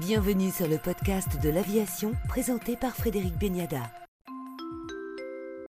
Bienvenue sur le podcast de l'aviation présenté par Frédéric Beniada.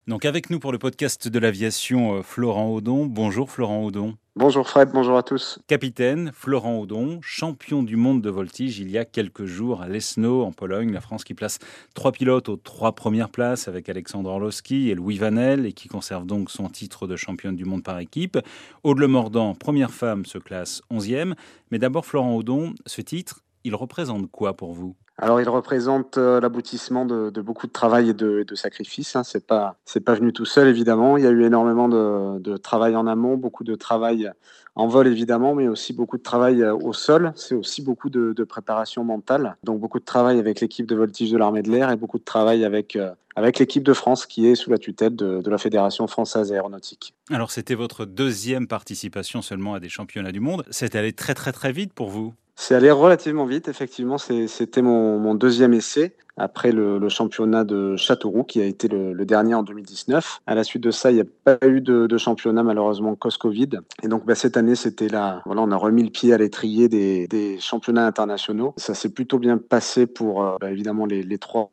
Donc avec nous pour le podcast de l'aviation, euh, Florent Audon. Bonjour Florent Audon. Bonjour Fred, bonjour à tous. Capitaine, Florent Audon, champion du monde de voltige il y a quelques jours à Lesno en Pologne, la France qui place trois pilotes aux trois premières places avec Alexandre Orlowski et Louis Vanel et qui conserve donc son titre de championne du monde par équipe. Aude Le Mordant, première femme, se classe 11e. Mais d'abord Florent Audon, ce titre, il représente quoi pour vous? Alors, il représente euh, l'aboutissement de, beaucoup de travail et de, sacrifices. Hein. C'est pas, c'est pas venu tout seul évidemment. Il y a eu énormément de, travail en amont, beaucoup de travail en vol évidemment, mais aussi beaucoup de travail euh, au sol. C'est aussi beaucoup de, préparation mentale. Donc beaucoup de travail avec l'équipe de voltige de l'armée de l'air et beaucoup de travail avec euh, avec l'équipe de France qui est sous la tutelle de, de la Fédération française aéronautique. Alors c'était votre deuxième participation seulement à des championnats du monde. C'est allé très très très vite pour vous? C'est allé relativement vite, effectivement. C'était mon, deuxième essai après le, championnat de Châteauroux qui a été le, dernier en 2019. À la suite de ça, il n'y a pas eu de, championnat malheureusement cause-Covid. Et donc bah, cette année, c'était là. Voilà, on a remis le pied à l'étrier des, championnats internationaux. Ça s'est plutôt bien passé pour euh, bah, évidemment les, trois,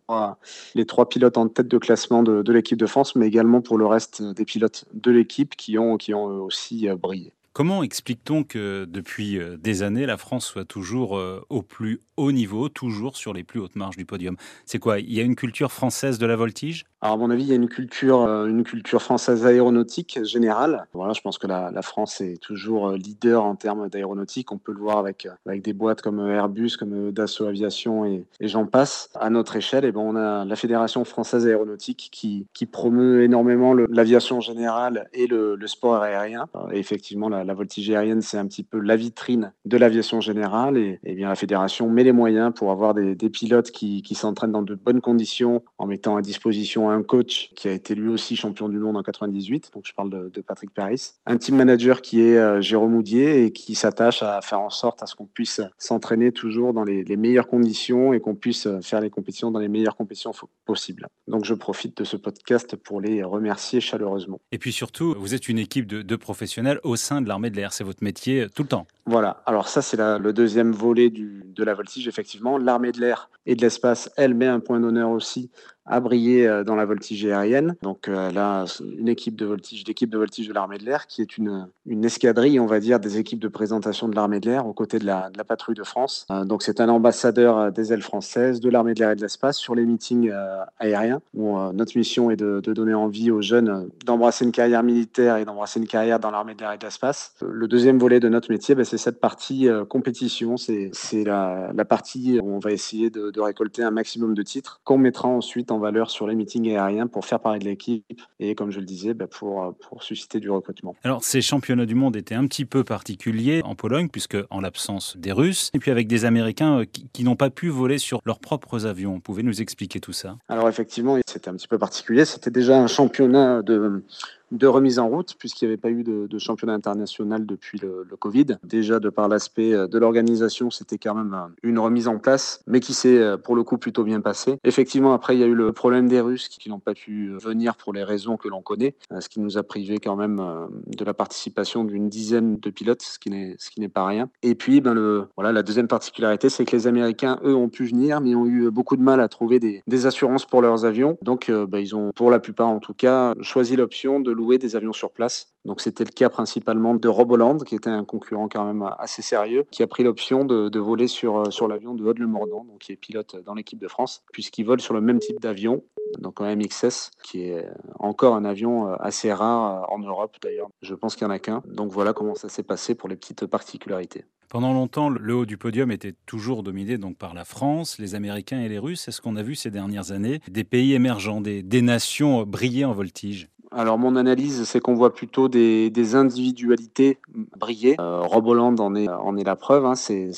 pilotes en tête de classement de, l'équipe de France, mais également pour le reste des pilotes de l'équipe qui ont, qui ont aussi euh, brillé. Comment explique-t-on que depuis euh, des années, la France soit toujours euh, au plus haut niveau, toujours sur les plus hautes marges du podium? C'est quoi? Il y a une culture française de la voltige? Alors, à mon avis, il y a une culture, euh, une culture française aéronautique générale. Voilà, je pense que la, France est toujours leader en termes d'aéronautique. On peut le voir avec, avec des boîtes comme Airbus, comme Dassault Aviation et, j'en passe. À notre échelle, et eh ben, on a la Fédération française aéronautique qui, qui promeut énormément l'aviation générale et le, sport aérien. Et effectivement, la, la voltige aérienne, c'est un petit peu la vitrine de l'aviation générale. Et, bien la fédération met les moyens pour avoir des, pilotes qui, s'entraînent dans de bonnes conditions en mettant à disposition un coach qui a été lui aussi champion du monde en 98. Donc je parle de, Patrick Paris. Un team manager qui est euh, Jérôme Moudier et qui s'attache à faire en sorte à ce qu'on puisse s'entraîner toujours dans les, meilleures conditions et qu'on puisse faire les compétitions dans les meilleures compétitions possibles. Donc je profite de ce podcast pour les remercier chaleureusement. Et puis surtout, vous êtes une équipe de, de professionnels au sein de l'armée de l'air. C'est votre métier tout le temps. Voilà. Alors ça, c'est le deuxième volet de la voltige, effectivement. L'armée de l'air et de l'espace, elle met un point d'honneur aussi à briller euh, dans la voltige aérienne. Donc euh, là, une équipe de voltige, l'équipe de voltige de l'armée de l'air, qui est une, escadrille, on va dire, des équipes de présentation de l'armée de l'air aux côtés de la, patrouille de France. Euh, donc c'est un ambassadeur des ailes françaises, de l'armée de l'air et de l'espace sur les meetings aériens, notre mission est de, de, donner envie aux jeunes d'embrasser une carrière militaire et d'embrasser une carrière dans l'armée de l'air et de l'espace. Le deuxième volet de notre métier, ben, c'est cette partie compétition, c'est la, la partie où on va essayer de, de récolter un maximum de titres qu'on mettra ensuite en valeur sur les meetings aériens pour faire parler de l'équipe et, comme je le disais, bah, pour, pour susciter du recrutement. Alors, ces championnats du monde étaient un petit peu particuliers en Pologne, puisque en l'absence des Russes, et puis avec des Américains euh, qui, n'ont pas pu voler sur leurs propres avions. Vous pouvez nous expliquer tout ça? Alors, effectivement, c'était un petit peu particulier. C'était déjà un championnat de de remise en route, puisqu'il n'y avait pas eu de, championnat international depuis le, Covid. Déjà, de par l'aspect euh, de l'organisation, c'était quand même euh, une remise en place, mais qui s'est euh, pour le coup plutôt bien passé. Effectivement, après, il y a eu le problème des Russes qui, n'ont pas pu venir pour les raisons que l'on connaît, ce qui nous a privé quand même de la participation d'une dizaine de pilotes, ce qui n'est ce qui n'est pas rien. Et puis, ben le voilà, la deuxième particularité, c'est que les Américains, eux, ont pu venir, mais ont eu beaucoup de mal à trouver des, des assurances pour leurs avions. Donc, ben, ils ont, pour la plupart en tout cas, choisi l'option de louer des avions sur place. Donc c'était le cas principalement de Roboland, qui était un concurrent quand même assez sérieux, qui a pris l'option de, voler sur, euh, sur l'avion de Aude Le Mordant, donc qui est pilote dans l'équipe de France, puisqu'il vole sur le même type d'avion, donc un MXS, qui est encore un avion euh, assez rare euh, en Europe d'ailleurs. Je pense qu'il n'y en a qu'un. Donc voilà comment ça s'est passé pour les petites particularités. Pendant longtemps, le haut du podium était toujours dominé donc par la France, les Américains et les Russes. Est-ce qu'on a vu ces dernières années des pays émergents, des nations briller en voltige? Alors mon analyse, c'est qu'on voit plutôt des, individualités briller. Euh, Rob Holland en est, en est la preuve. Hein. C'est,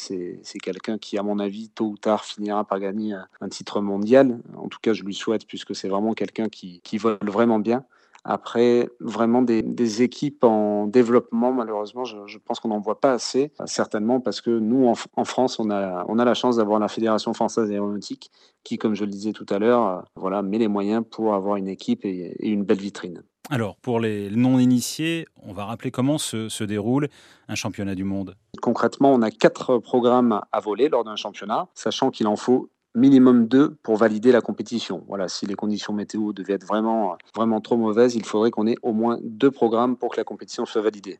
quelqu'un qui, à mon avis, tôt ou tard, finira par gagner un titre mondial. En tout cas, je lui souhaite, puisque c'est vraiment quelqu'un qui vole vraiment bien. Après, vraiment des, équipes en développement, malheureusement, je, pense qu'on n'en voit pas assez, certainement parce que nous, en, France, on a, on a la chance d'avoir la Fédération française d'aéronautique qui, comme je le disais tout à l'heure, voilà, met les moyens pour avoir une équipe et, une belle vitrine. Alors, pour les non-initiés, on va rappeler comment se, déroule un championnat du monde. Concrètement, on a quatre programmes à voler lors d'un championnat, sachant qu'il en faut minimum deux pour valider la compétition. Voilà, si les conditions météo devaient être vraiment, vraiment trop mauvaises, il faudrait qu'on ait au moins deux programmes pour que la compétition soit validée.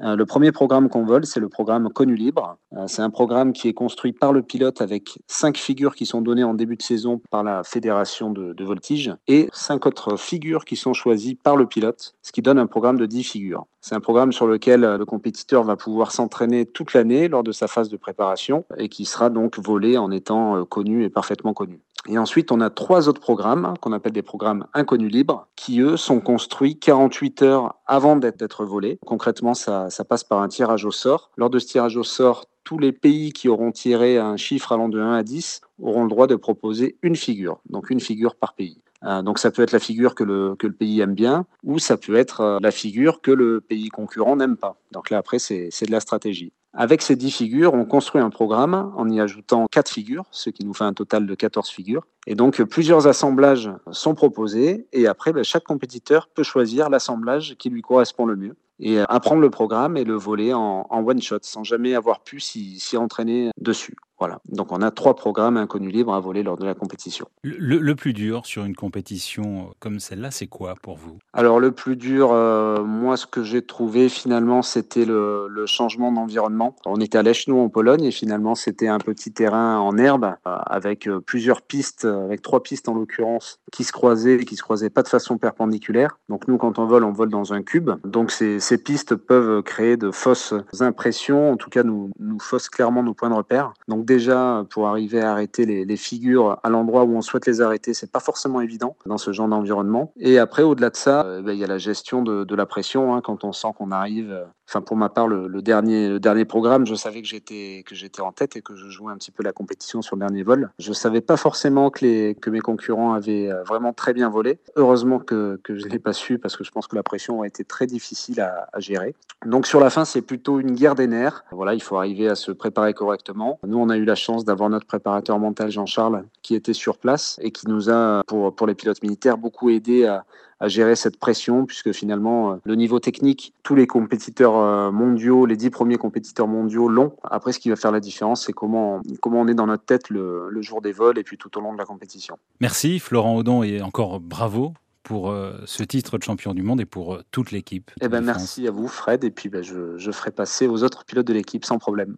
Euh, le premier programme qu'on vole, c'est le programme Connu Libre. Euh, c'est un programme qui est construit par le pilote avec cinq figures qui sont données en début de saison par la fédération de, voltige et cinq autres figures qui sont choisies par le pilote, ce qui donne un programme de dix figures. C'est un programme sur lequel euh, le compétiteur va pouvoir s'entraîner toute l'année lors de sa phase de préparation et qui sera donc volé en étant connu et parfaitement connu. Et ensuite, on a trois autres programmes qu'on appelle des programmes inconnus libres qui, eux, sont construits 48 heures avant d'être volés. Concrètement, ça, passe par un tirage au sort. Lors de ce tirage au sort, tous les pays qui auront tiré un chiffre allant de 1 à 10 auront le droit de proposer une figure, donc une figure par pays. Euh, donc ça peut être la figure que le, que le pays aime bien, ou ça peut être euh, la figure que le pays concurrent n'aime pas. Donc là, après, c'est de la stratégie. Avec ces 10 figures, on construit un programme en y ajoutant 4 figures, ce qui nous fait un total de 14 figures. Et donc, plusieurs assemblages sont proposés, et après, ben, chaque compétiteur peut choisir l'assemblage qui lui correspond le mieux et apprendre le programme et le voler en, en one shot sans jamais avoir pu s'y entraîner dessus. Voilà. Donc on a trois programmes inconnus libres à voler lors de la compétition. Le, plus dur sur une compétition comme celle-là, c'est quoi pour vous? Alors le plus dur, euh, moi ce que j'ai trouvé finalement, c'était le, changement d'environnement. On était à Lechno en Pologne et finalement c'était un petit terrain en herbe euh, avec euh, plusieurs pistes, avec trois pistes en l'occurrence, qui se croisaient et qui se croisaient pas de façon perpendiculaire. Donc nous quand on vole, on vole dans un cube. Donc ces, pistes peuvent créer de fausses impressions, en tout cas nous, nous faussent clairement nos points de repère. Donc déjà, pour arriver à arrêter les, figures à l'endroit où on souhaite les arrêter, c'est pas forcément évident dans ce genre d'environnement. Et après, au-delà de ça, euh, ben, il y a la gestion de, la pression. Hein, quand on sent qu'on arrive, euh, enfin pour ma part, le, dernier, le dernier programme, je savais que j'étais que j'étais en tête et que je jouais un petit peu la compétition sur le dernier vol. Je savais pas forcément que les que mes concurrents avaient euh, vraiment très bien volé. Heureusement que que je l'ai pas su parce que je pense que la pression a été très difficile à, à gérer. Donc sur la fin, c'est plutôt une guerre des nerfs. Voilà, il faut arriver à se préparer correctement. Nous, on a eu la chance d'avoir notre préparateur mental Jean-Charles qui était sur place et qui nous a, pour, pour les pilotes militaires, beaucoup aidé à, à gérer cette pression, puisque finalement, euh, le niveau technique, tous les compétiteurs euh, mondiaux, les dix premiers compétiteurs mondiaux l'ont. Après, ce qui va faire la différence, c'est comment, comment on est dans notre tête le, le, jour des vols et puis tout au long de la compétition. Merci Florent Audon et encore bravo pour euh, ce titre de champion du monde et pour toute l'équipe. Eh ben, merci à vous Fred et puis ben, je, je ferai passer aux autres pilotes de l'équipe sans problème.